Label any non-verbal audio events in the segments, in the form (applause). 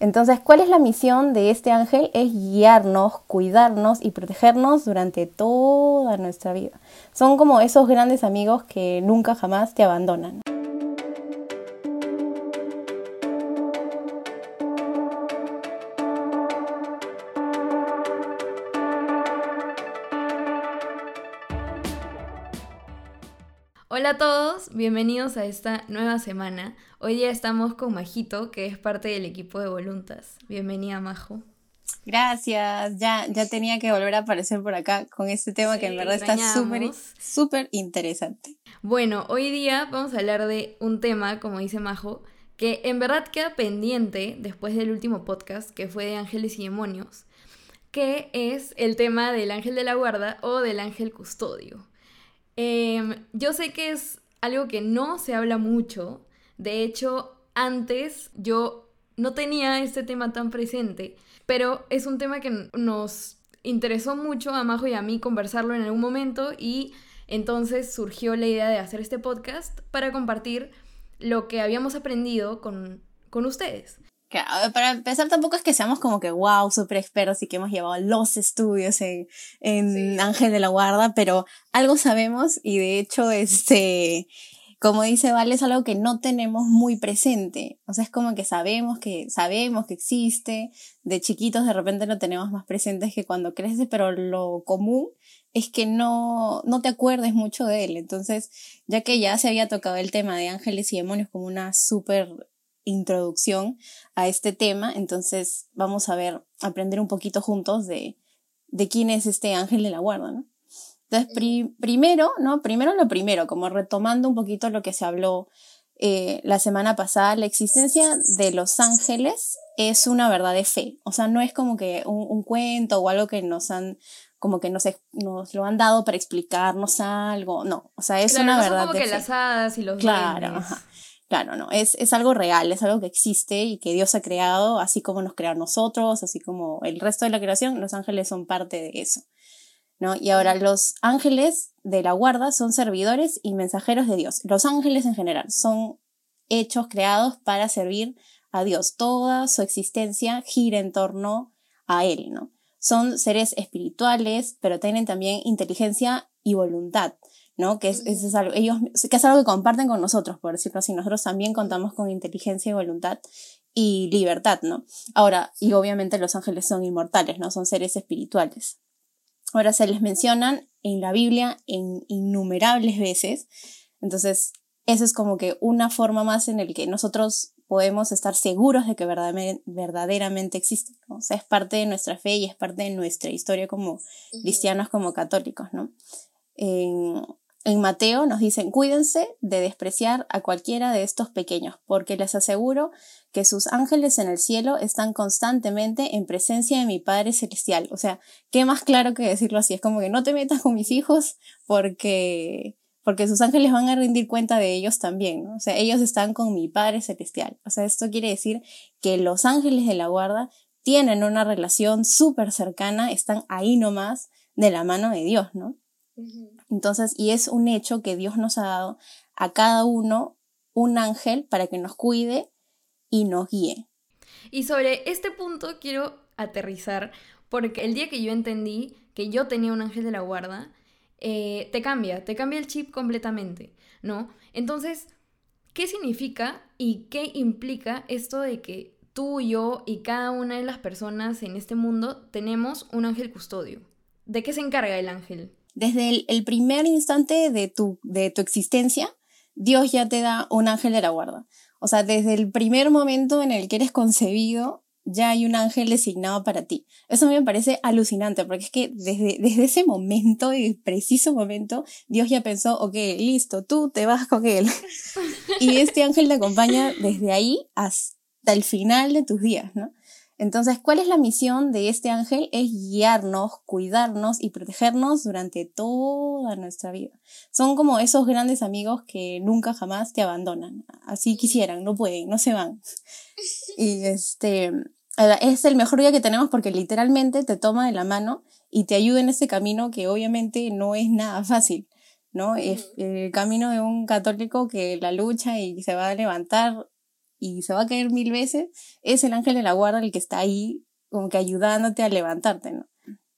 Entonces, ¿cuál es la misión de este ángel? Es guiarnos, cuidarnos y protegernos durante toda nuestra vida. Son como esos grandes amigos que nunca jamás te abandonan. Bienvenidos a esta nueva semana. Hoy día estamos con Majito, que es parte del equipo de Voluntas. Bienvenida, Majo. Gracias, ya, ya tenía que volver a aparecer por acá con este tema que en verdad está súper, súper interesante. Bueno, hoy día vamos a hablar de un tema, como dice Majo, que en verdad queda pendiente después del último podcast, que fue de ángeles y demonios, que es el tema del ángel de la guarda o del ángel custodio. Em, yo sé que es algo que no se habla mucho. De hecho, antes yo no tenía este tema tan presente, pero es un tema que nos interesó mucho a Majo y a mí conversarlo en algún momento y entonces surgió la idea de hacer este podcast para compartir lo que habíamos aprendido con, con ustedes para empezar, tampoco es que seamos como que wow, super expertos y que hemos llevado los estudios en, en Ángel de la Guarda, pero algo sabemos y de hecho, este, como dice Vale, es algo que no tenemos muy presente. O sea, es como que sabemos que, sabemos que existe, de chiquitos de repente lo tenemos más presente que cuando creces, pero lo común es que no, no te acuerdes mucho de él. Entonces, ya que ya se había tocado el tema de ángeles y demonios como una súper introducción a este tema. Entonces vamos a ver, aprender un poquito juntos de, de quién es este ángel de la guarda, ¿no? Entonces, primero, ¿no? Primero lo primero, como retomando un poquito lo que se habló eh, la semana pasada, la existencia de los ángeles es una verdad de fe. O sea, no es como que un, cuento o algo que nos han como que nos, nos lo han dado para explicarnos algo, no, o sea, es una verdad. Son como que las hadas y los Claro, Claro, no, es, es algo real, es algo que existe y que Dios ha creado, así como nos creó nosotros, así como el resto de la creación, los ángeles son parte de eso. ¿no? Y ahora los ángeles de la guarda son servidores y mensajeros de Dios. Los ángeles en general son hechos creados para servir a Dios. Toda su existencia gira en torno a Él, ¿no? Son seres espirituales, pero tienen también inteligencia y voluntad. ¿No? Que es, algo, ellos, que es algo que comparten con nosotros, por decirlo así. Nosotros también contamos con inteligencia y voluntad y libertad, ¿no? Ahora, y obviamente los ángeles son inmortales, ¿no? Son seres espirituales. Ahora se les mencionan en la Biblia en innumerables veces. Entonces, eso es como que una forma más en el que nosotros podemos estar seguros de que verdaderamente, existen. O sea, es parte de nuestra fe y es parte de nuestra historia como cristianos, como católicos, ¿no? En, en Mateo nos dicen, cuídense de despreciar a cualquiera de estos pequeños, porque les aseguro que sus ángeles en el cielo están constantemente en presencia de mi Padre Celestial. O sea, ¿qué más claro que decirlo así? Es como que no te metas con mis hijos porque, porque sus ángeles van a rendir cuenta de ellos también, O sea, ellos están con mi Padre Celestial. O sea, esto quiere decir que los ángeles de la guarda tienen una relación súper cercana, están ahí nomás de la mano de Dios, ¿no? Entonces, y es un hecho que Dios nos ha dado a cada uno un ángel para que nos cuide y nos guíe. Y sobre este punto quiero aterrizar, porque el día que yo entendí que yo tenía un ángel de la guarda, eh, te cambia, te cambia el chip completamente, ¿no? Entonces, ¿qué significa y qué implica esto de que tú, yo y cada una de las personas en este mundo tenemos un ángel custodio? ¿De qué se encarga el ángel? Desde el, primer instante de tu, de tu existencia, Dios ya te da un ángel de la guarda. O sea, desde el primer momento en el que eres concebido, ya hay un ángel designado para ti. Eso me parece alucinante, porque es que desde, desde ese momento, y preciso momento, Dios ya pensó, ok, listo, tú te vas con él. (laughs) y este ángel te acompaña desde ahí hasta el final de tus días, ¿no? Entonces, ¿cuál es la misión de este ángel? Es guiarnos, cuidarnos y protegernos durante toda nuestra vida. Son como esos grandes amigos que nunca jamás te abandonan. Así quisieran, no pueden, no se van. Y este, es el mejor día que tenemos porque literalmente te toma de la mano y te ayuda en ese camino que obviamente no es nada fácil. ¿no? Es el camino de un católico que la lucha y se va a levantar y se va a caer mil veces, es el ángel de la guarda el que está ahí como que ayudándote a levantarte, ¿no?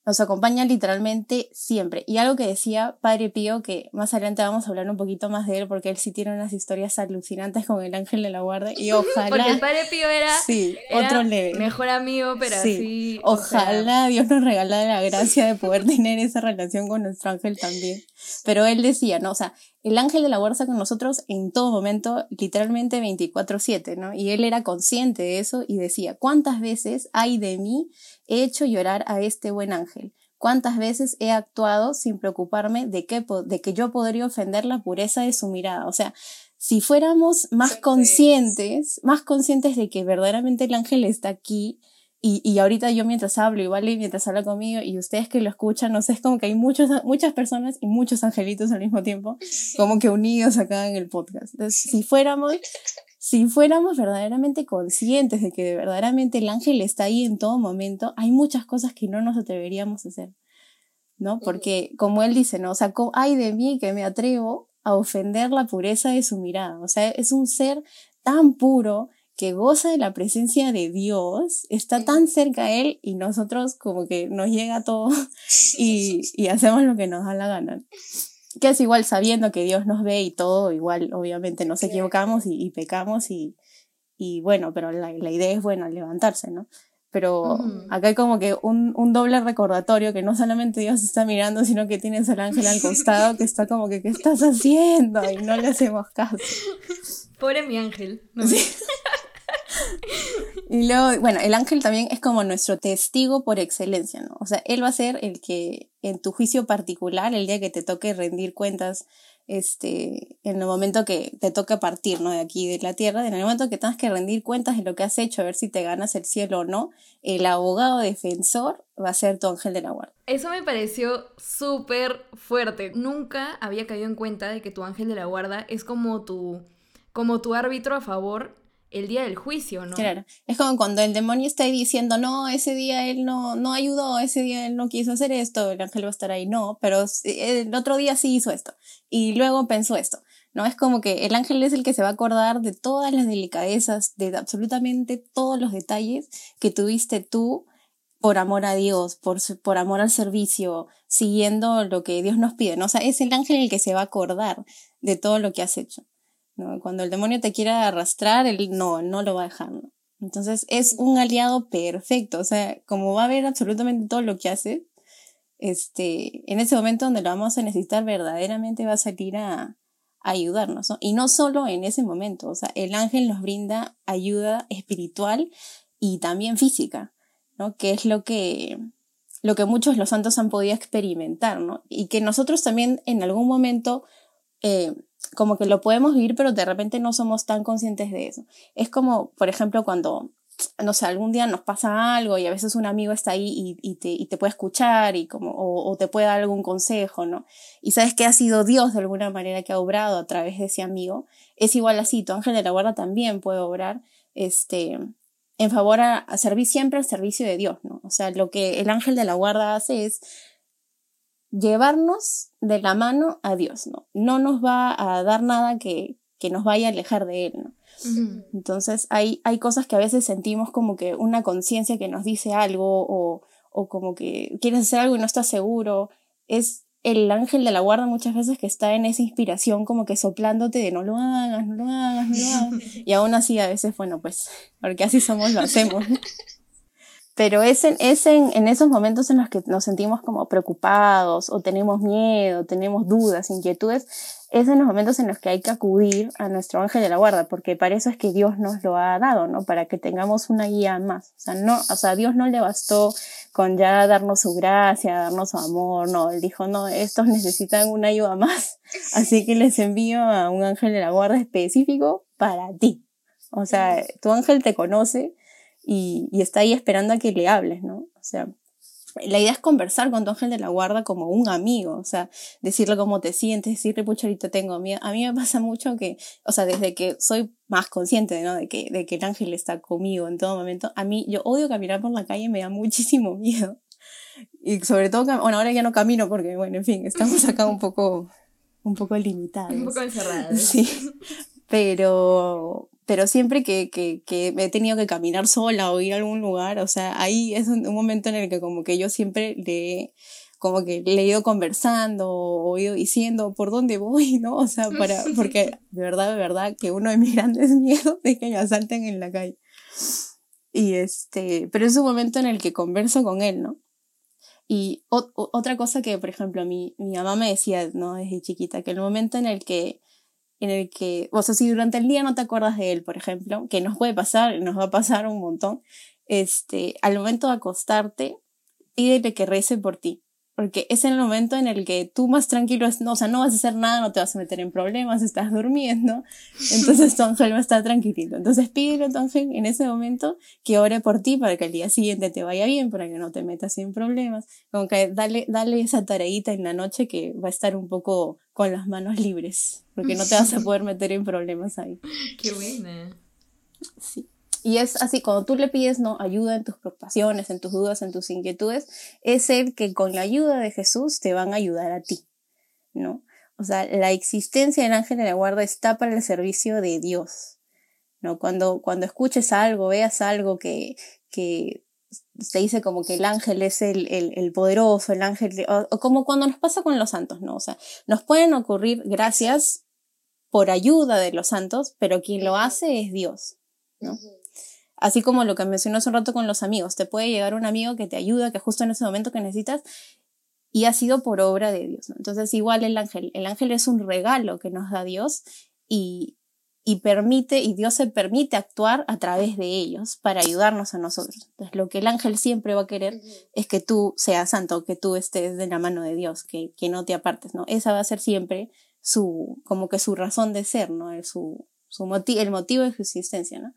Nos acompaña literalmente siempre. Y algo que decía Padre Pío, que más adelante vamos a hablar un poquito más de él, porque él sí tiene unas historias alucinantes con el ángel de la guarda. Y (laughs) ojalá. Porque el Padre Pío era, (laughs) sí, otro mejor amigo, pero sí, Ojalá Dios nos regalara la (laughs) gracia de poder tener esa relación con nuestro ángel también. Pero él decía, ¿no? O sea, el ángel de la guarda con nosotros en todo momento, literalmente 24-7, ¿no? Y él era consciente de eso y decía, ¿cuántas veces hay de mí he hecho llorar a este buen ángel? ¿Cuántas veces he actuado sin preocuparme de que, de que yo podría ofender la pureza de su mirada? O sea, si fuéramos más conscientes, más conscientes de que verdaderamente el ángel está aquí, y, y ahorita yo mientras hablo, y mientras habla conmigo, y ustedes que lo escuchan, no sé, es como que hay muchos, muchas personas y muchos angelitos al mismo tiempo, como que unidos acá en el podcast. Entonces, si fuéramos si fuéramos verdaderamente conscientes de que verdaderamente el ángel está ahí en todo momento, hay muchas cosas que no nos atreveríamos a hacer, ¿no? Porque como él dice, ¿no? O sea, hay de mí que me atrevo a ofender la pureza de su mirada. O sea, es un ser tan puro que goza de la presencia de Dios, está tan cerca a Él y nosotros como que nos llega todo (laughs) y, y hacemos lo que nos da la gana que es igual sabiendo que Dios nos ve y todo, igual obviamente nos equivocamos y, pecamos y, y, bueno, pero la, la, idea es, bueno, levantarse, ¿no? Pero acá hay como que un, un, doble recordatorio que no solamente Dios está mirando, sino que tienes al ángel al costado que está como que, ¿qué estás haciendo? Y no le hacemos caso. (laughs) Pobre mi ángel. (laughs) (laughs) Y luego, bueno, el ángel también es como nuestro testigo por excelencia, ¿no? O sea, él va a ser el que en tu juicio particular, el día que te toque rendir cuentas, este, en el momento que te toque partir, ¿no? De aquí, de la tierra, en el momento que tengas que rendir cuentas de lo que has hecho, a ver si te ganas el cielo o no, el abogado defensor va a ser tu ángel de la guarda. Eso me pareció súper fuerte. Nunca había caído en cuenta de que tu ángel de la guarda es como tu, como tu árbitro a favor el día del juicio, ¿no? Claro, es como cuando el demonio está ahí diciendo, no, ese día él no, no ayudó, ese día él no quiso hacer esto, el ángel va a estar ahí, no, pero el otro día sí hizo esto y luego pensó esto, ¿no? Es como que el ángel es el que se va a acordar de todas las delicadezas, de absolutamente todos los detalles que tuviste tú por amor a Dios, por, por amor al servicio, siguiendo lo que Dios nos pide, ¿no? O sea, es el ángel el que se va a acordar de todo lo que has hecho. Cuando el demonio te quiera arrastrar, él no, no lo va a dejar, Entonces es un aliado perfecto, o sea, como va a ver absolutamente todo lo que hace, este, en ese momento donde lo vamos a necesitar verdaderamente va a salir a, ayudarnos, Y no solo en ese momento, o sea, el ángel nos brinda ayuda espiritual y también física, ¿no? Que es lo que, lo que muchos los santos han podido experimentar, ¿no? Y que nosotros también en algún momento eh, como que lo podemos vivir, pero de repente no somos tan conscientes de eso. Es como, por ejemplo, cuando, no sé, algún día nos pasa algo y a veces un amigo está ahí y, y, te, y te, puede escuchar y como, o, o, te puede dar algún consejo, ¿no? Y sabes que ha sido Dios de alguna manera que ha obrado a través de ese amigo. Es igual así, tu ángel de la guarda también puede obrar, este, en favor a, servir siempre al servicio de Dios, ¿no? O sea, lo que el ángel de la guarda hace es llevarnos de la mano a Dios, ¿no? No nos va a dar nada que, que nos vaya a alejar de Él, ¿no? Entonces hay, hay cosas que a veces sentimos como que una conciencia que nos dice algo o, o como que quieres hacer algo y no estás seguro. Es el ángel de la guarda muchas veces que está en esa inspiración como que soplándote de no lo hagas, no lo hagas, no lo hagas. (laughs) Y aún así a veces, bueno, pues, porque así somos, lo hacemos. (laughs) Pero es, en, es en, en, esos momentos en los que nos sentimos como preocupados o tenemos miedo, tenemos dudas, inquietudes, es en los momentos en los que hay que acudir a nuestro ángel de la guarda, porque para eso es que Dios nos lo ha dado, ¿no? Para que tengamos una guía más. O sea, no, o sea, Dios no le bastó con ya darnos su gracia, darnos su amor, no, Él dijo, no, estos (laughs) necesitan una ayuda más, así que les envío a un ángel de la guarda específico para ti. O sea, tu ángel te conoce, y, y está ahí esperando a que le hables, ¿no? O sea, la idea es conversar con tu ángel de la guarda como un amigo, o sea, decirle cómo te sientes, decirle, pucha, ahorita tengo miedo. A mí me pasa mucho que, o sea, desde que soy más consciente, ¿no? De que, de que el ángel está conmigo en todo momento, a mí, yo odio caminar por la calle, me da muchísimo (laughs) miedo. Y sobre todo, bueno, ahora ya no camino porque, bueno, en fin, estamos acá un poco, un poco limitados. Un poco encerrados. Sí. (laughs) Pero, pero siempre que, que, que he tenido que caminar sola o ir a algún lugar, o sea, ahí es un, momento en el que como que yo siempre le, como que le he ido conversando o he ido diciendo por dónde voy, (laughs) ¿no? O sea, para, (laughs) porque de verdad, de verdad, que uno de mis (laughs) grandes miedos es que me asalten en la calle. Y este, pero es un momento en el que converso con él, ¿no? Y otra cosa que, por ejemplo, mi, mi mamá me decía, ¿no? Desde chiquita, que el momento en el que en el que, o sea, si durante el día no te acuerdas de él, por ejemplo, que nos puede pasar, nos va a pasar un montón, este, al momento de acostarte, pídele que rece por ti porque es el momento en el que tú más tranquilo, es, no, o sea, no vas a hacer nada, no te vas a meter en problemas, estás durmiendo, (laughs) entonces tu ángel va a estar tranquilito. Entonces pídele a tu ángel en ese momento que ore por ti para que el día siguiente te vaya bien, para que no te metas en problemas, como que dale, dale esa tareita en la noche que va a estar un poco con las manos libres, porque no te vas a (laughs) poder meter en problemas ahí. Qué buena. Sí. Y es así, cuando tú le pides no ayuda en tus preocupaciones, en tus dudas, en tus inquietudes, es el que con la ayuda de Jesús te van a ayudar a ti, ¿no? O sea, la existencia del ángel de la guarda está para el servicio de Dios, ¿no? Cuando, cuando escuches algo, veas algo que, que se dice como que el ángel es el, el, el poderoso, el ángel, o, como cuando nos pasa con los santos, ¿no? O sea, nos pueden ocurrir gracias por ayuda de los santos, pero quien lo hace es Dios, ¿no? Así como lo que mencionó hace un rato con los amigos, te puede llegar un amigo que te ayuda, que justo en ese momento que necesitas, y ha sido por obra de Dios. Entonces, igual el ángel, el ángel es un regalo que nos da Dios y, y permite, y Dios se permite actuar a través de ellos para ayudarnos a nosotros. Entonces, lo que el ángel siempre va a querer es que tú seas santo, que tú estés de la mano de Dios, que, que no te apartes, ¿no? Esa va a ser siempre su, como que su razón de ser, ¿no? Su, su motivo, el motivo de su existencia, ¿no?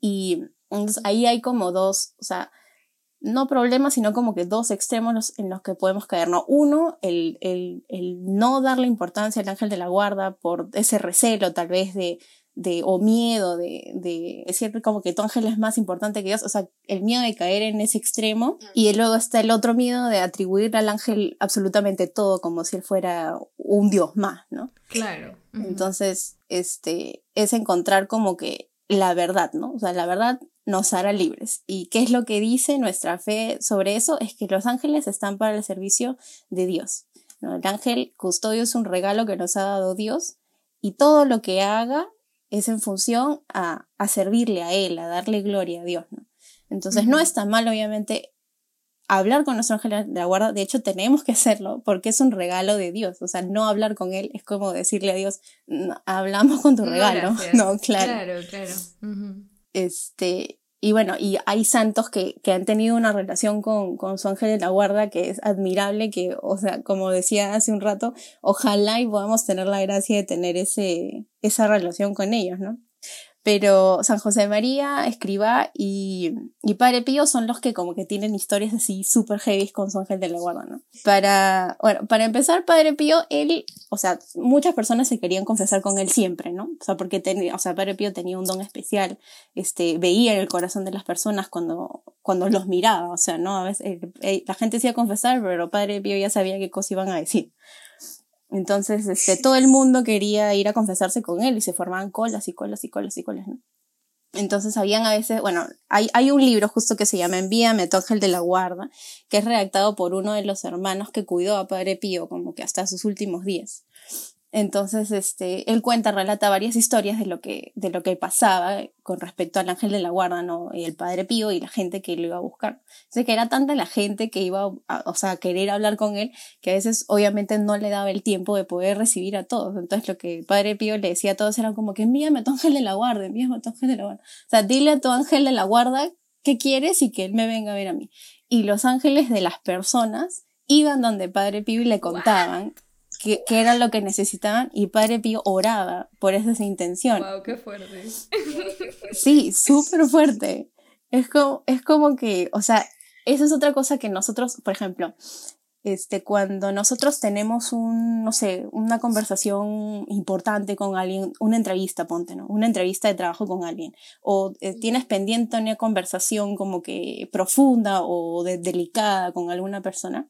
Y entonces ahí hay como dos, o sea, no problemas, sino como que dos extremos en los que podemos caer, ¿no? Uno, el, el, el no darle importancia al ángel de la guarda por ese recelo tal vez de, de o miedo de, de decir como que tu ángel es más importante que Dios, o sea, el miedo de caer en ese extremo y luego está el otro miedo de atribuir al ángel absolutamente todo como si él fuera un Dios más, ¿no? Claro. Entonces, este, es encontrar como que la verdad, ¿no? O sea, la verdad nos hará libres. ¿Y qué es lo que dice nuestra fe sobre eso? Es que los ángeles están para el servicio de Dios. ¿no? El ángel custodio es un regalo que nos ha dado Dios y todo lo que haga es en función a, a servirle a Él, a darle gloria a Dios. ¿no? Entonces no está mal, obviamente, hablar con nuestro ángel de la guarda, de hecho tenemos que hacerlo porque es un regalo de Dios, o sea, no hablar con él es como decirle a Dios, hablamos con tu regalo, (laughs) no, claro. Claro, claro. Este, y bueno, y hay santos que, que han tenido una relación con, con su ángel de la guarda que es admirable, que, o sea, como decía hace un rato, ojalá y podamos tener la gracia de tener ese, esa relación con ellos, ¿no? Pero San José María, Escriba y, y Padre Pío son los que como que tienen historias así súper heavy con su ángel de la guarda, ¿no? Para, bueno, para empezar, Padre Pío, él, o sea, muchas personas se querían confesar con él siempre, ¿no? O sea, porque tenía, o sea, Padre Pío tenía un don especial, este, veía en el corazón de las personas cuando, cuando los miraba, o sea, ¿no? A veces la gente se iba a confesar, pero Padre Pío ya sabía qué cosa iban a decir. Entonces, este, todo el mundo quería ir a confesarse con él y se formaban colas y colas y colas y colas, ¿no? Entonces habían a veces, bueno, hay, hay un libro justo que se llama Envíame tu ángel de la guarda, que es redactado por uno de los hermanos que cuidó a Padre Pío como que hasta sus últimos días. Entonces, este, él cuenta, relata varias historias de lo que, de lo que pasaba con respecto al ángel de la guarda, ¿no? Y el padre Pío y la gente que lo iba a buscar. Entonces, que era tanta la gente que iba a, o sea, a querer hablar con él, que a veces obviamente no le daba el tiempo de poder recibir a todos. Entonces, lo que el padre Pío le decía a todos era como que envíame a tu ángel de la guarda, envíame a tu ángel de la guarda. O sea, dile a tu ángel de la guarda qué quieres y que él me venga a ver a mí. Y los ángeles de las personas iban donde padre Pío y le contaban que, era lo que necesitaban y Padre Pío oraba por esa intención. ¡Wow, qué fuerte! Sí, súper fuerte. Es como, es como que, o sea, esa es otra cosa que nosotros, por ejemplo, este, cuando nosotros tenemos un, no sé, una conversación importante con alguien, una entrevista, ponte, ¿no? Una entrevista de trabajo con alguien, o eh, tienes pendiente una conversación como que profunda o delicada con alguna persona,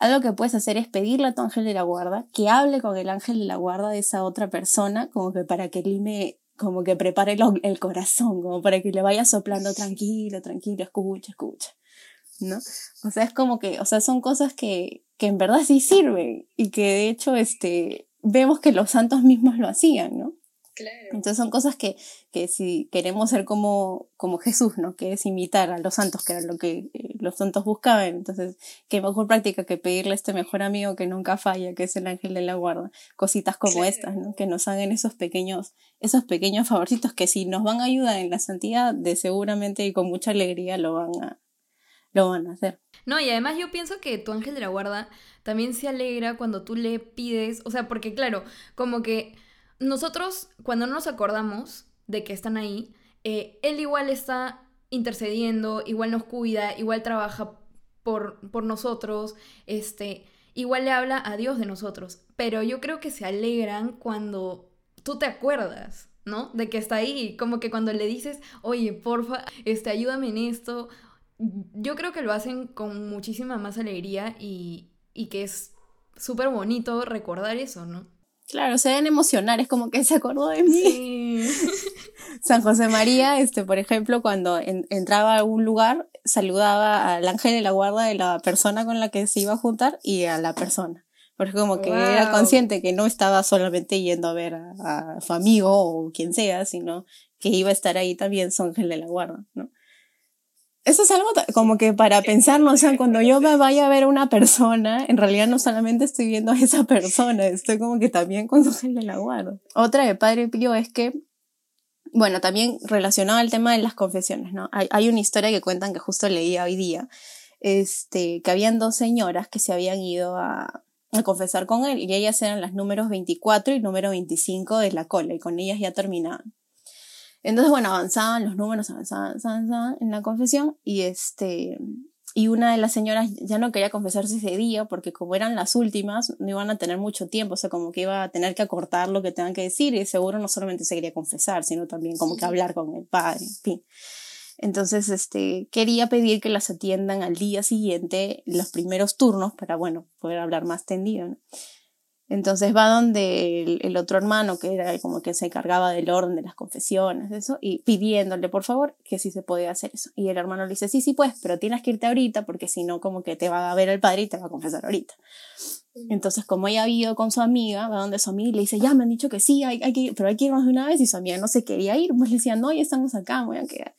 algo que puedes hacer es pedirle a tu ángel de la guarda que hable con el ángel de la guarda de esa otra persona, como que para que lime como que prepare el corazón, como para que le vaya soplando tranquilo, tranquilo, escucha, escucha. ¿No? O sea, es como que, o sea, son cosas que, que en verdad sí sirven y que de hecho, este, vemos que los santos mismos lo hacían, ¿no? Entonces son cosas que, que si queremos ser como, como Jesús, ¿no? Que es imitar a los santos, que era lo que eh, los santos buscaban. Entonces, qué mejor práctica que pedirle a este mejor amigo que nunca falla, que es el ángel de la guarda. Cositas como estas, ¿no? Que nos hagan esos pequeños, esos pequeños favorcitos que si nos van a ayudar en la santidad, de seguramente y con mucha alegría lo van a, lo van a hacer. No, y además yo pienso que tu ángel de la guarda también se alegra cuando tú le pides, o sea, porque claro, como que nosotros cuando no nos acordamos de que están ahí, eh, él igual está intercediendo, igual nos cuida, igual trabaja por, por nosotros, este, igual le habla a Dios de nosotros. Pero yo creo que se alegran cuando tú te acuerdas, ¿no? De que está ahí, como que cuando le dices, oye, porfa, este, ayúdame en esto. Yo creo que lo hacen con muchísima más alegría y, y que es súper bonito recordar eso, ¿no? Claro, se deben emocionar, es como que se acordó de mí. (laughs) San José María, este, por ejemplo, cuando entraba a algún lugar, saludaba al ángel de la guarda de la persona con la que se iba a juntar y a la persona. Porque como que era consciente que no estaba solamente yendo a ver a, a, su amigo o quien sea, sino que iba a estar ahí también su ángel de la guarda, ¿no? Eso es algo como que para pensar, o sea, cuando yo me vaya a ver a una persona, en realidad no solamente estoy viendo a esa (laughs) persona, estoy como que también con su de la guardo. Otra de Padre Pío es que, bueno, también relacionado al tema de las confesiones, ¿no? Hay, hay una historia que cuentan que justo leía hoy día, este, que habían dos señoras que se habían ido a, a confesar con él y ellas eran las números 24 y número 25 de la cola y con ellas ya terminaban. Entonces, bueno, avanzaban los números, avanzaban, avanzaban, en la confesión y este, y una de las señoras ya no quería confesarse ese día porque como eran las últimas, no iban a tener mucho tiempo, o sea, como que iba a tener que acortar lo que tengan que decir y seguro no solamente se quería confesar, sino también como que hablar con el padre, en fin. Entonces, este, quería pedir que las atiendan al día siguiente, los primeros turnos, para, bueno, poder hablar más tendido, ¿no? Entonces va donde el, otro hermano, que era como que se encargaba del orden de las confesiones, eso, y pidiéndole por favor que sí se podía hacer eso. Y el hermano le dice, sí, sí, pues, pero tienes que irte ahorita porque si no, como que te va a ver el padre y te va a confesar ahorita. Entonces, como ella ha ido con su amiga, va donde su amiga y le dice, ya me han dicho que sí, hay, hay que pero hay que irnos de una vez. Y su amiga no se quería ir, pues le decía, no, ya estamos acá, voy a quedar.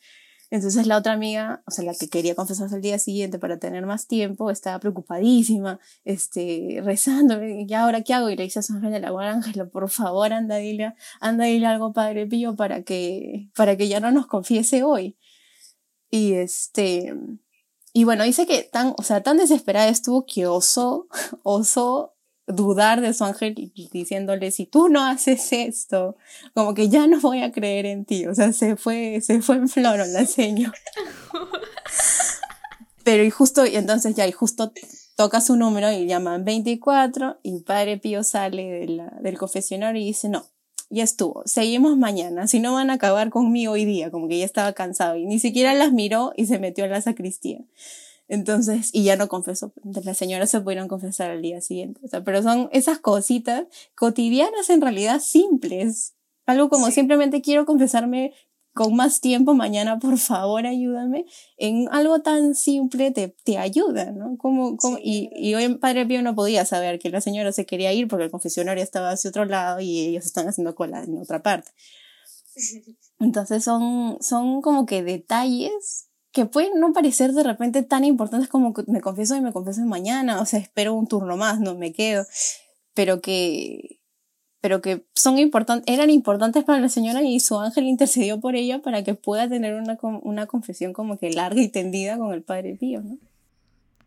Entonces la otra amiga, o sea, la que quería confesarse el día siguiente para tener más tiempo, estaba preocupadísima, este, rezando, ¿y ahora qué hago? Y le dice a San Ángel de la por favor, anda dile, anda dile algo Padre Pío para que, para que ya no nos confiese hoy. Y este, y bueno, dice que tan, o sea, tan desesperada estuvo que osó, (laughs) osó dudar de su ángel diciéndole, si tú no haces esto, como que ya no voy a creer en ti. O sea, se fue, se fue en flor la señora. (laughs) Pero y justo, y entonces ya, y justo toca su número y llaman 24 y Padre Pío sale del confesionario y dice, no, ya estuvo, seguimos mañana, si no van a acabar conmigo hoy día, como que ya estaba cansado y ni siquiera las miró y se metió en la sacristía. Entonces, y ya no confesó. Las señoras se pudieron confesar al día siguiente. O sea, pero son esas cositas cotidianas en realidad simples. Algo como simplemente quiero confesarme con más tiempo mañana, por favor, ayúdame. En algo tan simple te, te ayuda, ¿no? Como, como, y, y hoy Padre Pío no podía saber que la señora se quería ir porque el confesionario estaba hacia otro lado y ellos están haciendo cola en otra parte. (laughs) Entonces son, son como que detalles que pueden no parecer de repente tan importantes como me confieso y me confieso mañana, o sea, espero un turno más, no me quedo, pero que, pero que son importantes, eran importantes para la señora y su ángel intercedió por ella para que pueda tener una, una confesión como que larga y tendida con el Padre Pío, ¿no?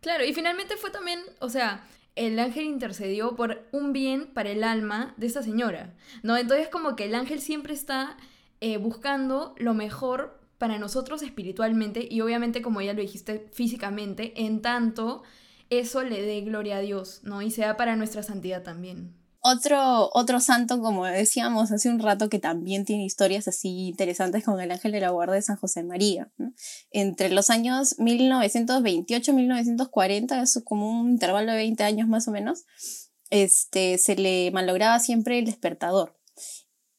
Claro, y finalmente fue también, o sea, el ángel intercedió por un bien para el alma de esta señora, ¿no? Entonces como que el ángel siempre está eh, buscando lo mejor para nosotros espiritualmente y obviamente como ya lo dijiste físicamente, en tanto eso le dé gloria a Dios, ¿no? Y sea para nuestra santidad también. Otro, otro santo, como decíamos hace un rato, que también tiene historias así interesantes con el ángel de la guarda de San José María. Entre los años 1928-1940, es como un intervalo de 20 años más o menos, este, se le malograba siempre el despertador.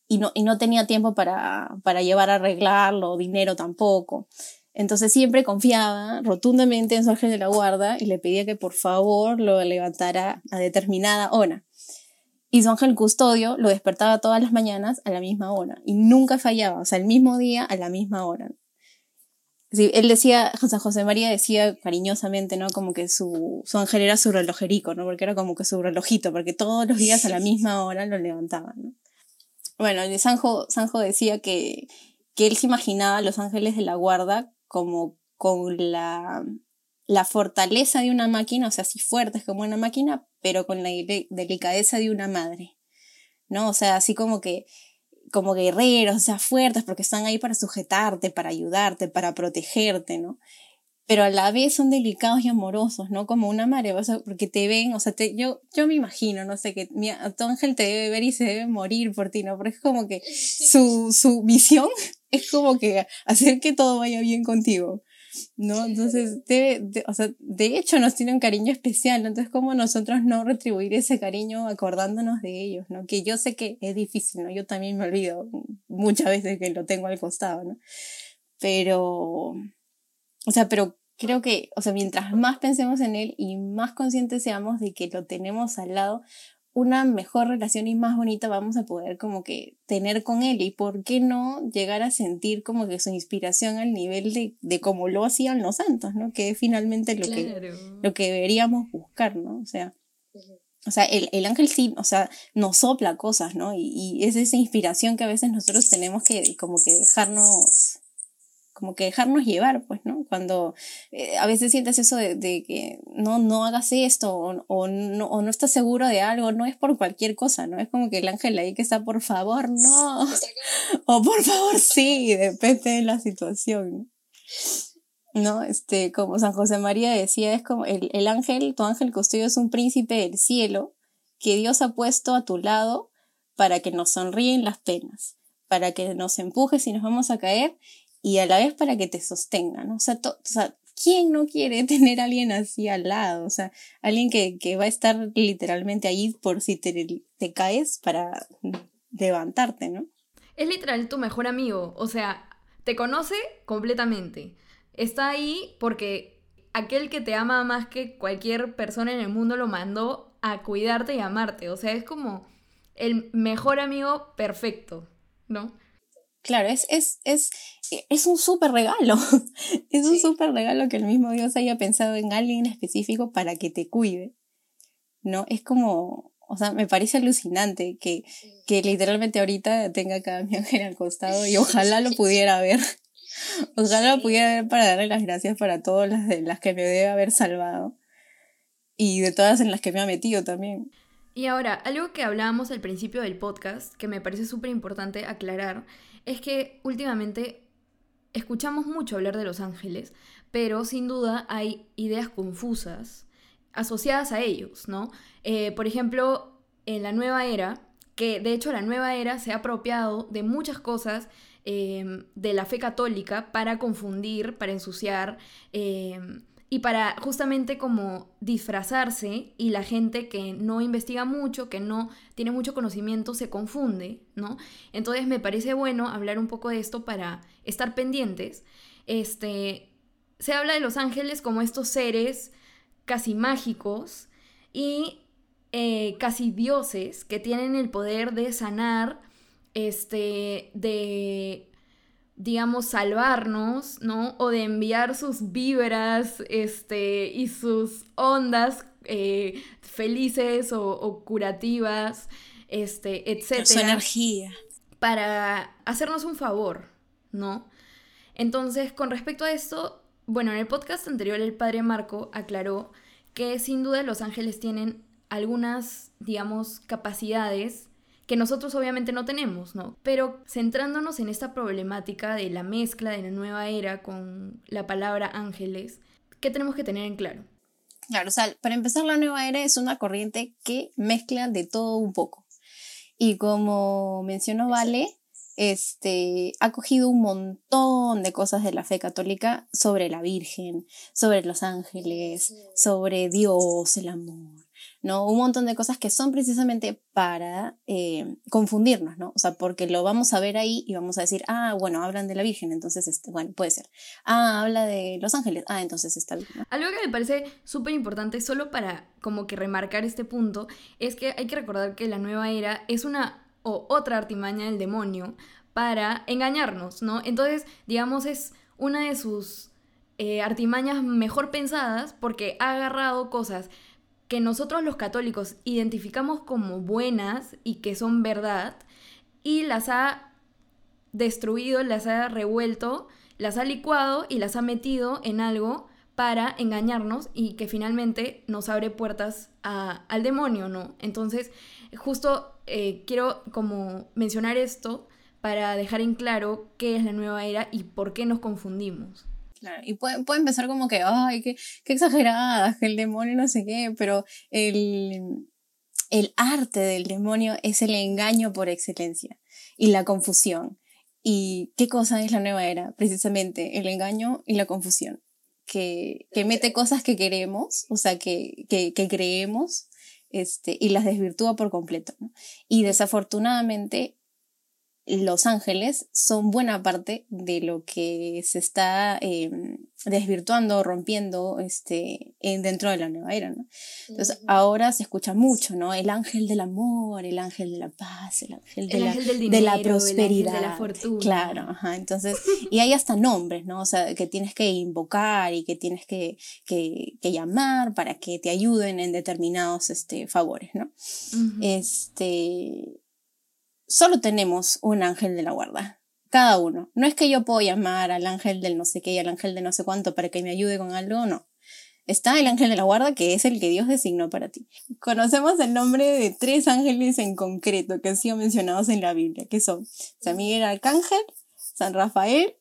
Y no, y no tenía tiempo para, para llevar a arreglarlo, dinero tampoco. Entonces siempre confiaba rotundamente en su ángel de la guarda y le pedía que por favor lo levantara a determinada hora. Y su ángel custodio lo despertaba todas las mañanas a la misma hora y nunca fallaba, o sea, el mismo día a la misma hora. Sí, él decía, San José María decía cariñosamente, ¿no? Como que su, su ángel era su relojerico, ¿no? Porque era como que su relojito, porque todos los días a la misma hora lo levantaban, ¿no? Bueno, Sanjo, Sanjo decía que, que él se imaginaba a los ángeles de la guarda como con la, la fortaleza de una máquina, o sea, así fuertes como una máquina, pero con la delicadeza de una madre, ¿no? O sea, así como que, como guerreros, o sea, fuertes, porque están ahí para sujetarte, para ayudarte, para protegerte, ¿no? Pero a la vez son delicados y amorosos, ¿no? Como una madre, o sea, porque te ven, o sea, te, yo, yo me imagino, no sé, que mi, tu ángel te debe ver y se debe morir por ti, ¿no? Pero es como que su, su misión (laughs) es como que hacer que todo vaya bien contigo, ¿no? Entonces, debe, o sea, de hecho nos tiene un cariño especial, ¿no? Entonces, ¿cómo nosotros no retribuir ese cariño acordándonos de ellos, ¿no? Que yo sé que es difícil, ¿no? Yo también me olvido muchas veces que lo tengo al costado, ¿no? Pero, o sea, pero creo que, o sea, mientras más pensemos en él y más conscientes seamos de que lo tenemos al lado, una mejor relación y más bonita vamos a poder como que tener con él y por qué no llegar a sentir como que su inspiración al nivel de, de como lo hacían los santos, ¿no? Que es finalmente lo, que, lo que deberíamos buscar, ¿no? O sea, o sea, el, el ángel sí, o sea, nos sopla cosas, ¿no? Y, y es esa inspiración que a veces nosotros tenemos que como que dejarnos como que dejarnos llevar, pues, ¿no? Cuando eh, a veces sientes eso de, de, que no, no hagas esto o, o, no, o no estás seguro de algo, no es por cualquier cosa, ¿no? Es como que el ángel ahí que está, por favor, no. (laughs) o por favor, sí, depende de la situación. ¿No? Este, como San José María decía, es como el, el ángel, tu ángel custodio es un príncipe del cielo que Dios ha puesto a tu lado para que nos sonríen las penas, para que nos empujes si nos vamos a caer y a la vez para que te sostengan, ¿no? O sea, o sea, ¿quién no quiere (laughs) tener alguien así al lado? O sea, alguien que, que va a estar literalmente ahí por si te, te caes para levantarte, ¿no? Es literal tu mejor amigo, o sea, te conoce completamente. Está ahí porque aquel que te ama más que cualquier persona en el mundo lo mandó a cuidarte y amarte. O sea, es como el mejor amigo perfecto, ¿no? Claro, es, es, es, es un súper regalo. (laughs) es un súper regalo que el mismo Dios haya pensado en alguien específico para que te cuide. ¿No? Es como, o sea, me parece alucinante que, que literalmente ahorita tenga cada (laughs) mi ángel al costado y ojalá lo pudiera ver. (laughs) ojalá lo pudiera ver para darle las gracias para todas las de las que me debe haber salvado. Y de todas en las que me ha metido también. Y ahora, algo que hablábamos al principio del podcast, que me parece súper importante aclarar, es que últimamente escuchamos mucho hablar de los ángeles, pero sin duda hay ideas confusas asociadas a ellos, ¿no? Eh, por ejemplo, en la nueva era, que de hecho la nueva era se ha apropiado de muchas cosas eh, de la fe católica para confundir, para ensuciar. Eh, y para justamente como disfrazarse y la gente que no investiga mucho, que no tiene mucho conocimiento, se confunde, ¿no? Entonces me parece bueno hablar un poco de esto para estar pendientes. Este, se habla de los ángeles como estos seres casi mágicos y eh, casi dioses que tienen el poder de sanar, este, de digamos, salvarnos, ¿no? O de enviar sus vibras este, y sus ondas eh, felices o, curativas, este, etc. Su energía. Para hacernos un favor, ¿no? Entonces, con respecto a esto, bueno, en el podcast anterior el padre Marco aclaró que sin duda los ángeles tienen algunas, digamos, capacidades que nosotros obviamente no tenemos, ¿no? Pero centrándonos en esta problemática de la mezcla de la nueva era con la palabra ángeles, ¿qué tenemos que tener en claro? Claro, o sea, para empezar la nueva era es una corriente que mezcla de todo un poco. Y como mencionó Vale, este, ha cogido un montón de cosas de la fe católica sobre la Virgen, sobre los ángeles, sobre Dios, el amor, ¿no? Un montón de cosas que son precisamente para eh, confundirnos, ¿no? O sea, porque lo vamos a ver ahí y vamos a decir, ah, bueno, hablan de la Virgen, entonces, este, bueno, puede ser. Ah, habla de los ángeles, ah, entonces está bien. Algo que me parece súper importante, solo para como que remarcar este punto, es que hay que recordar que la nueva era es una o otra artimaña del demonio para engañarnos, ¿no? Entonces, digamos, es una de sus eh, artimañas mejor pensadas porque ha agarrado cosas que nosotros los católicos identificamos como buenas y que son verdad y las ha destruido, las ha revuelto, las ha licuado y las ha metido en algo para engañarnos y que finalmente nos abre puertas al demonio, ¿no? Entonces, justo eh, quiero como mencionar esto para dejar en claro qué es la nueva era y por qué nos confundimos. Claro, y puede, puede empezar como que, ay, qué, qué exageradas, que el demonio no sé qué, pero el, el arte del demonio es el engaño por excelencia y la confusión. ¿Y qué cosa es la nueva era? Precisamente el engaño y la confusión. Que, que mete cosas que queremos, o sea, que, que, que creemos, este, y las desvirtúa por completo. ¿no? Y desafortunadamente los ángeles son buena parte de lo que se está eh, desvirtuando, rompiendo este, dentro de la nueva era, ¿no? Entonces, ahora se escucha mucho, ¿no? El ángel del amor, el ángel de la paz, el ángel de, la, de la prosperidad. de la fortuna. Claro, ajá. Entonces, (laughs) y hay hasta nombres, ¿no? O sea, que tienes que invocar y que tienes que, que, que llamar para que te ayuden en determinados este, favores, ¿no? Este solo tenemos un ángel de la guarda. Cada uno. No es que yo puedo llamar al ángel del no sé qué y al ángel de no sé cuánto para que me ayude con algo, no. Está el ángel de la guarda que es el que Dios designó para ti. Conocemos el nombre de tres ángeles en concreto que han sido mencionados en la Biblia, que son San Miguel Arcángel, San Rafael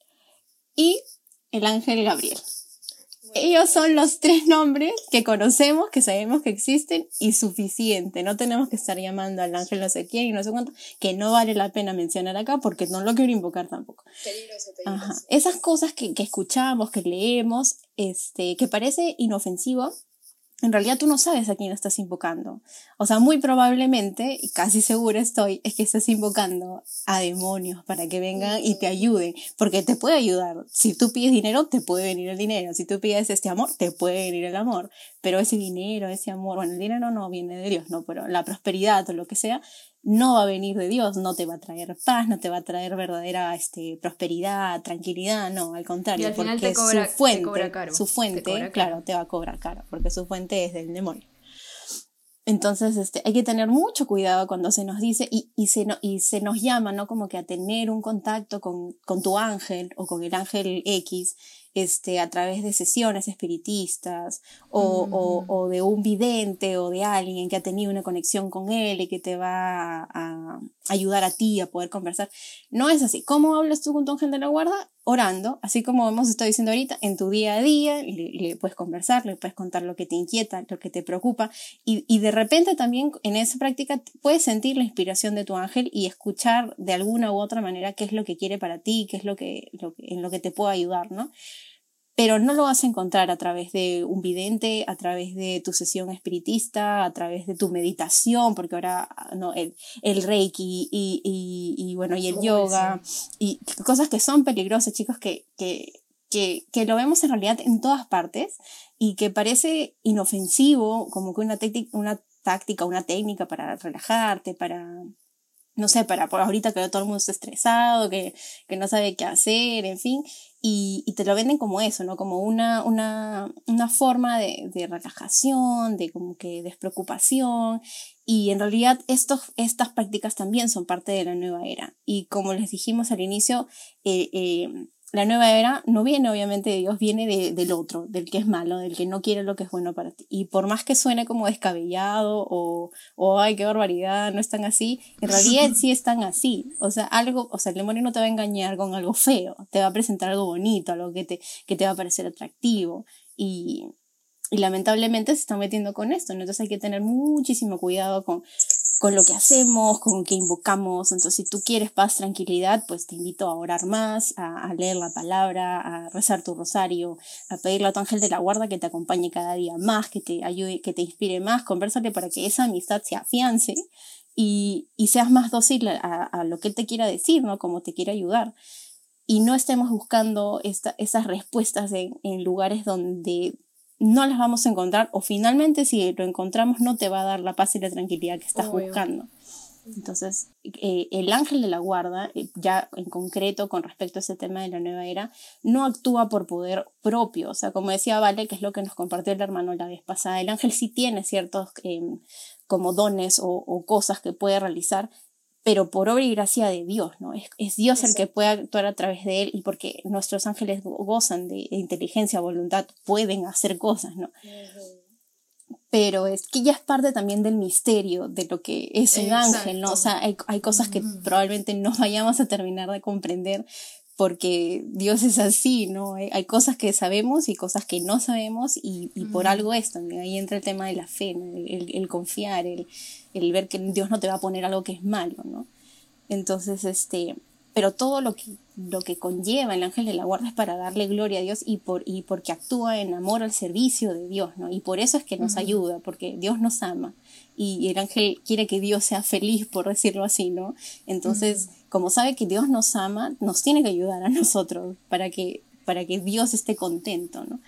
y el ángel Gabriel. Ellos son los tres nombres que conocemos, que sabemos que existen y suficiente. No tenemos que estar llamando al ángel no sé quién y no sé cuánto, que no vale la pena mencionar acá porque no lo quiero invocar tampoco. Peligroso, peligroso. Esas cosas que, que escuchamos, que leemos, este, que parece inofensivo, en realidad tú no sabes a quién estás invocando. O sea, muy probablemente, y casi segura estoy, es que estás invocando a demonios para que vengan y te ayuden, porque te puede ayudar. Si tú pides dinero, te puede venir el dinero. Si tú pides este amor, te puede venir el amor. Pero ese dinero, ese amor, bueno, el dinero no viene de Dios, no, pero la prosperidad o lo que sea, no va a venir de Dios, no te va a traer paz, no te va a traer verdadera este, prosperidad, tranquilidad, no, al contrario, porque su fuente, su fuente, claro, te va a cobrar caro, porque su fuente es del demonio. Entonces, este, hay que tener mucho cuidado cuando se nos dice y, y, se, no, y se nos llama, ¿no? Como que a tener un contacto con, con tu ángel o con el ángel X este, a través de sesiones espiritistas o, o, o, de un vidente o de alguien que ha tenido una conexión con él y que te va a, a, ayudar a ti a poder conversar. No es así. ¿Cómo hablas tú con tu ángel de la guarda? Orando, así como hemos estado diciendo ahorita, en tu día a día, le, le, puedes conversar, le puedes contar lo que te inquieta, lo que te preocupa y, y de repente también en esa práctica puedes sentir la inspiración de tu ángel y escuchar de alguna u otra manera qué es lo que quiere para ti, qué es lo que, lo en lo que te puede ayudar, ¿no? Pero no lo vas a encontrar a través de un vidente, a través de tu sesión espiritista, a través de tu meditación, porque ahora no, el, el reiki y, y, y bueno, y el yoga, y cosas que son peligrosas, chicos, que, que, que, que lo vemos en realidad en todas partes y que parece inofensivo, como que una, una táctica, una técnica para relajarte, para no sé, para por ahorita que todo el mundo está estresado, que, que no sabe qué hacer, en fin, y, y, te lo venden como eso, ¿no? Como una, una, una forma de, de, relajación, de como que despreocupación, y en realidad estos, estas prácticas también son parte de la nueva era, y como les dijimos al inicio, eh, eh, la nueva era no viene obviamente de Dios, viene de, del otro, del que es malo, del que no quiere lo que es bueno para ti. Y por más que suene como descabellado o, o ay, qué barbaridad, no están así, en realidad (laughs) sí están así. O sea, algo, o sea, el demonio no te va a engañar con algo feo, te va a presentar algo bonito, algo que te, que te va a parecer atractivo. Y, y lamentablemente se están metiendo con esto, ¿no? entonces hay que tener muchísimo cuidado con, con lo que hacemos, con que invocamos. Entonces, si tú quieres paz, tranquilidad, pues te invito a orar más, a, leer la palabra, a rezar tu rosario, a pedirle a tu ángel de la guarda que te acompañe cada día más, que te ayude, que te inspire más, conversale para que esa amistad se afiance y, y seas más dócil a, a, lo que él te quiera decir, ¿no? Como te quiera ayudar. Y no estemos buscando esta, esas respuestas en lugares donde no las vamos a encontrar o finalmente si lo encontramos no te va a dar la paz y la tranquilidad que estás buscando. Entonces, eh, el ángel de la guarda, eh, ya en concreto con respecto a ese tema de la nueva era, no actúa por poder propio. O sea, como decía Vale, que es lo que nos compartió el hermano la vez pasada, el ángel sí tiene ciertos em, como dones o, o, cosas que puede realizar, pero por obra y gracia de Dios, ¿no? Es, es Dios el que puede actuar a través de él y porque nuestros ángeles gozan de inteligencia, voluntad, pueden hacer cosas, ¿no? Pero es que ya es parte también del misterio de lo que es un ángel, ¿no? O sea, hay, hay cosas que probablemente no (laughs) vayamos a terminar de comprender porque Dios es así, ¿no? Hay, cosas que sabemos y cosas que no sabemos y, y por algo es también. Ahí entra el tema de la fe, el, el, confiar, el, el ver que Dios no te va a poner algo que es malo, ¿no? Entonces, este, pero todo lo que, lo que conlleva el ángel de la guarda es para darle gloria a Dios y, por, y porque actúa en amor al servicio de Dios, ¿no? Y por eso es que nos ayuda, porque Dios nos ama y el ángel quiere que Dios sea feliz, por decirlo así, ¿no? Entonces, como sabe que Dios nos ama, nos tiene que ayudar a nosotros para que, para que Dios esté contento, ¿no?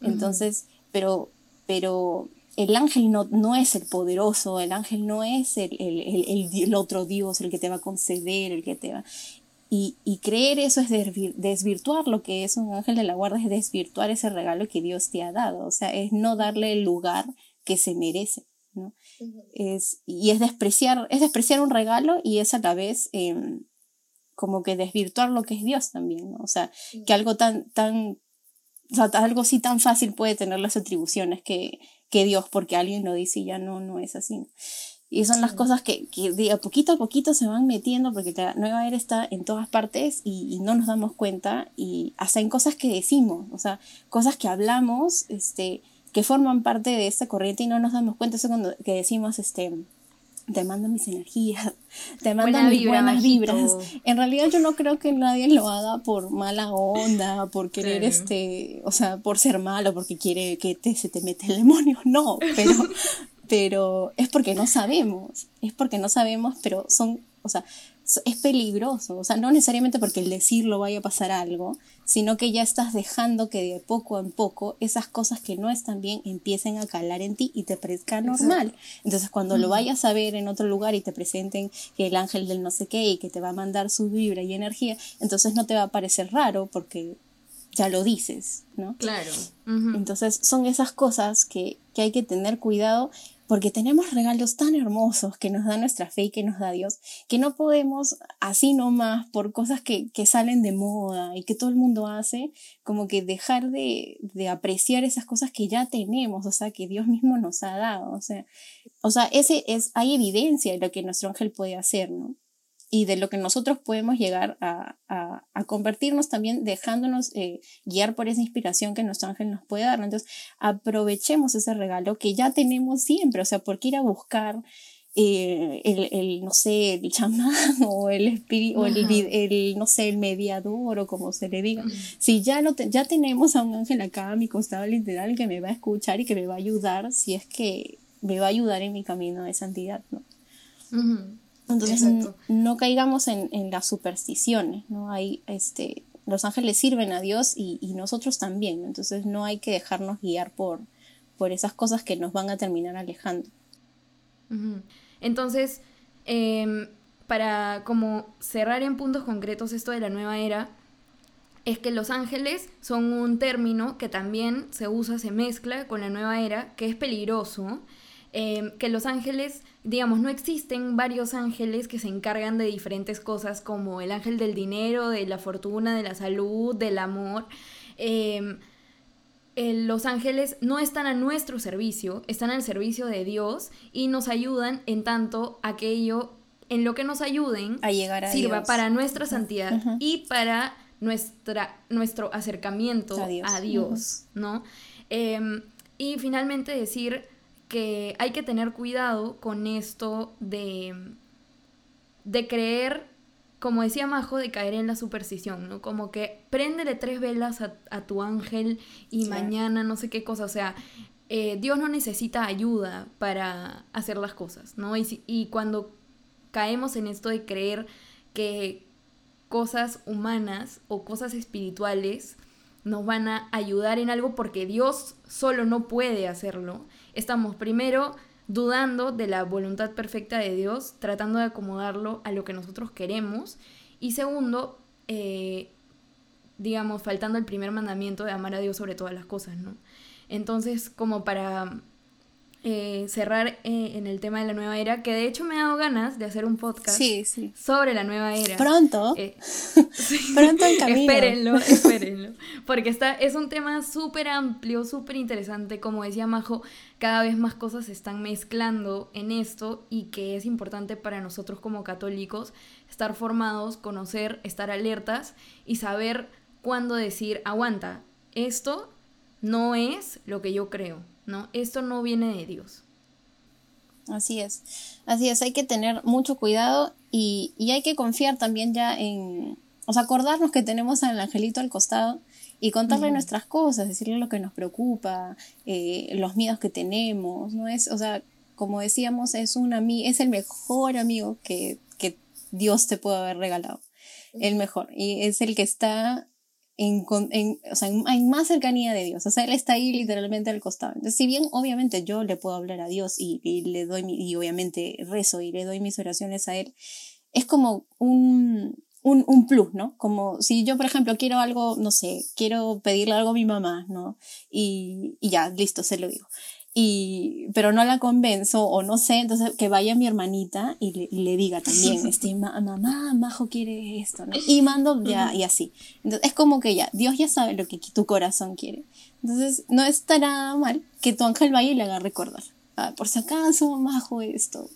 Entonces, pero, pero el ángel no, no es el poderoso, el ángel no es el, el, el, el, otro Dios, el que te va a conceder, el que te va... Y, y creer eso es desvirtuar lo que es un ángel de la guarda, es desvirtuar ese regalo que Dios te ha dado, o sea, es no darle el lugar que se merece, ¿no? es, y es despreciar, es despreciar un regalo y es a la vez em, como que desvirtuar lo que es Dios también, ¿no? O sea, que algo tan, tan, o sea, algo así tan fácil puede tener las atribuciones que, que Dios, porque alguien lo dice y ya no, no es así. Y son las cosas que, que de a poquito a poquito se van metiendo porque la nueva era está en todas partes y, y, no nos damos cuenta y hasta en cosas que decimos, o sea, cosas que hablamos, este, que forman parte de esta corriente y no nos damos cuenta. Eso cuando que decimos, este, te mando mis energías, (laughs) te mando mis buenas vibras. En realidad yo no creo que nadie lo haga por mala onda, por querer este, o sea, por ser malo, porque quiere que te, se te mete el demonio, (laughs) no, pero, (laughs) pero es porque no sabemos, es porque no sabemos, pero son, o sea, es peligroso, o sea, no necesariamente porque el decirlo vaya a pasar algo, sino que ya estás dejando que de poco en poco esas cosas que no están bien empiecen a calar en ti y te parezca normal. Entonces, cuando lo vayas a ver en otro lugar y te presenten que el ángel del no sé qué y que te va a mandar su vibra y energía, entonces no te va a parecer raro porque ya lo dices, ¿no? Claro. Entonces, son esas cosas que, que hay que tener cuidado porque tenemos regalos tan hermosos que nos da nuestra fe y que nos da Dios, que no podemos así nomás por cosas que, que salen de moda y que todo el mundo hace, como que dejar de, de, apreciar esas cosas que ya tenemos, o sea, que Dios mismo nos ha dado, o sea, o sea, ese es, hay evidencia de lo que nuestro ángel puede hacer, ¿no? Y de lo que nosotros podemos llegar a, a, a convertirnos también dejándonos eh, guiar por esa inspiración que nuestro ángel nos puede dar. Entonces, aprovechemos ese regalo que ya tenemos siempre, o sea, ¿por qué ir a buscar eh, el, el, no sé, el chamán (laughs) o el espíritu, o el, el, no sé, el mediador o como se le diga? Si ya, lo ya tenemos a un ángel acá a mi costado literal que me va a escuchar y que me va a ayudar si es que me va a ayudar en mi camino de santidad, ¿no? Entonces no caigamos en, en, las supersticiones, ¿no? Hay, este, los ángeles sirven a Dios y, y, nosotros también, entonces no hay que dejarnos guiar por, por esas cosas que nos van a terminar alejando. Entonces, eh, para como cerrar en puntos concretos esto de la nueva era, es que los ángeles son un término que también se usa, se mezcla con la nueva era, que es peligroso, eh, que los ángeles digamos, no existen varios ángeles que se encargan de diferentes cosas como el ángel del dinero, de la fortuna, de la salud, del amor. Em, los ángeles no están a nuestro servicio, están al servicio de Dios y nos ayudan en tanto aquello en lo que nos ayuden a llegar a sirva para nuestra santidad y para nuestra, nuestro acercamiento a Dios, ¿no? Em, y finalmente decir que hay que tener cuidado con esto de, de creer, como decía Majo, de caer en la superstición, ¿no? Como que préndele tres velas a, tu ángel y mañana no sé qué cosa, o sea, eh, Dios no necesita ayuda para hacer las cosas, ¿no? Y, y cuando caemos en esto de creer que cosas humanas o cosas espirituales nos van a ayudar en algo porque Dios solo no puede hacerlo, estamos primero dudando de la voluntad perfecta de Dios, tratando de acomodarlo a lo que nosotros queremos, y segundo, eh, digamos, faltando el primer mandamiento de amar a Dios sobre todas las cosas, ¿no? Entonces, como para eh, cerrar eh, en el tema de la nueva era, que de hecho me ha dado ganas de hacer un podcast sobre la nueva era. Pronto. Eh, (laughs) Pronto en camino. Espérenlo, (laughs) espérenlo. Porque está, es un tema súper amplio, súper interesante. Como decía Majo, cada vez más cosas se están mezclando en esto y que es importante para nosotros como católicos estar formados, conocer, estar alertas y saber cuándo decir, aguanta, esto no es lo que yo creo ¿no? Esto no viene de Dios. Así es, así es, hay que tener mucho cuidado y, hay que confiar también ya en, o sea, acordarnos que tenemos al angelito al costado y contarle nuestras cosas, decirle lo que nos preocupa, eh, los miedos que tenemos, ¿no? Es, o sea, como decíamos, es un es el mejor amigo que, que Dios te puede haber regalado, el mejor, y es el que está en, en, o sea, hay más cercanía de Dios. O sea, Él está ahí literalmente al costado. Entonces, si bien obviamente yo le puedo hablar a Dios y, y le doy, mi, y obviamente rezo y le doy mis oraciones a Él, es como un, un, un, plus, ¿no? Como si yo, por ejemplo, quiero algo, no sé, quiero pedirle algo a mi mamá, ¿no? Y, y ya, listo, se lo digo y, pero no la convenzo o no sé, entonces que vaya mi hermanita y le, le diga también, (laughs) este, mamá, Majo quiere esto, ¿no? (laughs) Y mando ya, y así. Entonces es como que ya, Dios ya sabe lo que tu corazón quiere. Entonces no estará mal que tu ángel vaya y le haga recordar. Ah, por si acaso, Majo, esto.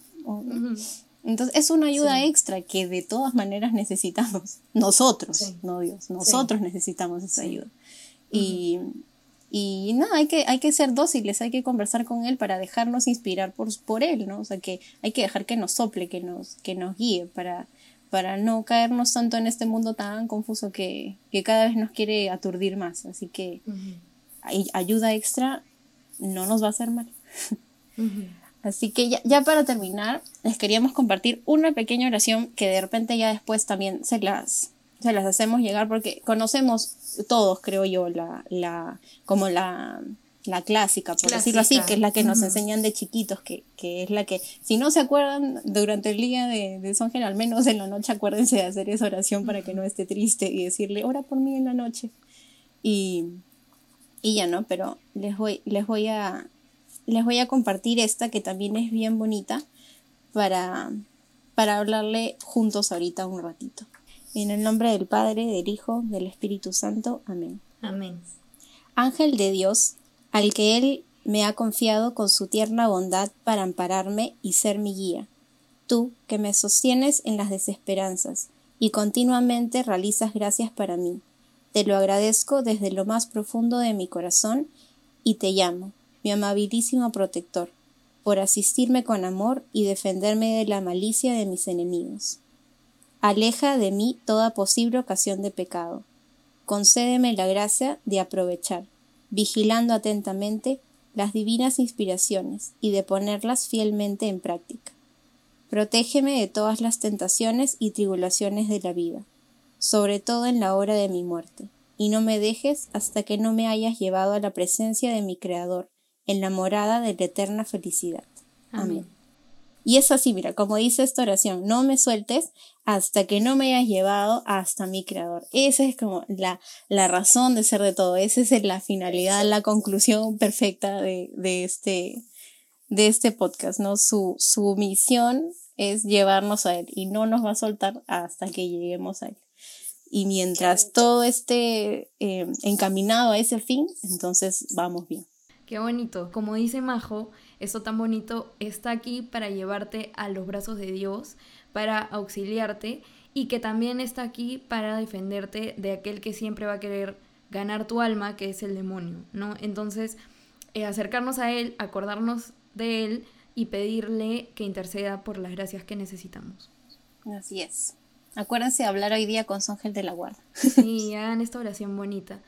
Entonces es una ayuda extra que de todas maneras necesitamos. Nosotros, no Dios, nosotros necesitamos esa ayuda. Y y nada, hay que, hay que ser dóciles, hay que conversar con él para dejarnos inspirar por, por él, ¿no? O sea, que hay que dejar que nos sople, que nos, que nos guíe para, para no caernos tanto en este mundo tan confuso que, que cada vez nos quiere aturdir más. Así que ayuda extra no nos va a hacer mal. Así que ya, ya, para terminar, les queríamos compartir una pequeña oración que de repente ya después también se las, se las hacemos llegar porque conocemos todos, creo yo, la, la, como la, la clásica, por decirlo así, que es la que nos enseñan de chiquitos, que, que, es la que, si no se acuerdan durante el día de, de Songel, al menos en la noche acuérdense de hacer esa oración para que no esté triste y decirle, ora por mí en la noche. Y, y ya no, pero les voy, les voy a, les voy a compartir esta que también es bien bonita para, para hablarle juntos ahorita un ratito. En el nombre del Padre, del Hijo, del Espíritu Santo. Amén. Amén. Ángel de Dios, al que Él me ha confiado con su tierna bondad para ampararme y ser mi guía. Tú, que me sostienes en las desesperanzas y continuamente realizas gracias para mí. Te lo agradezco desde lo más profundo de mi corazón y te llamo, mi amabilísimo protector, por asistirme con amor y defenderme de la malicia de mis enemigos. Aleja de mí toda posible ocasión de pecado. Concédeme la gracia de aprovechar, vigilando atentamente las divinas inspiraciones y de ponerlas fielmente en práctica. Protégeme de todas las tentaciones y tribulaciones de la vida, sobre todo en la hora de mi muerte, y no me dejes hasta que no me hayas llevado a la presencia de mi Creador, en la morada de la eterna felicidad. Amén. Y es así, mira, como dice esta oración, no me sueltes hasta que no me hayas llevado hasta mi creador. Esa es como la, la razón de ser de todo, esa es la finalidad, la conclusión perfecta de, de, este, de este podcast, ¿no? Su, su misión es llevarnos a él y no nos va a soltar hasta que lleguemos a él. Y mientras todo esté eh, encaminado a ese fin, entonces vamos bien. Qué bonito. Como dice Majo, eso tan bonito está aquí para llevarte a los brazos de Dios, para auxiliarte y que también está aquí para defenderte de aquel que siempre va a querer ganar tu alma, que es el demonio, ¿no? Entonces, eh, acercarnos a Él, acordarnos de Él y pedirle que interceda por las gracias que necesitamos. Así es. Acuérdense de hablar hoy día con su ángel de la guarda. Sí, (laughs) hagan esta oración bonita.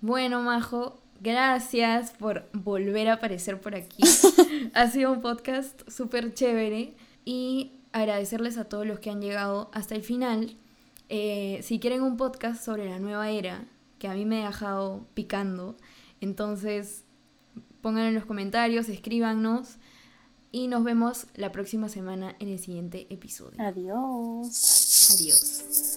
Bueno, Majo, gracias por volver a aparecer por aquí. (laughs) ha sido un podcast súper chévere y agradecerles a todos los que han llegado hasta el final. Eh, si quieren un podcast sobre la nueva era, que a mí me ha dejado picando, entonces pónganlo en los comentarios, escríbanos y nos vemos la próxima semana en el siguiente episodio. Adiós. Adiós.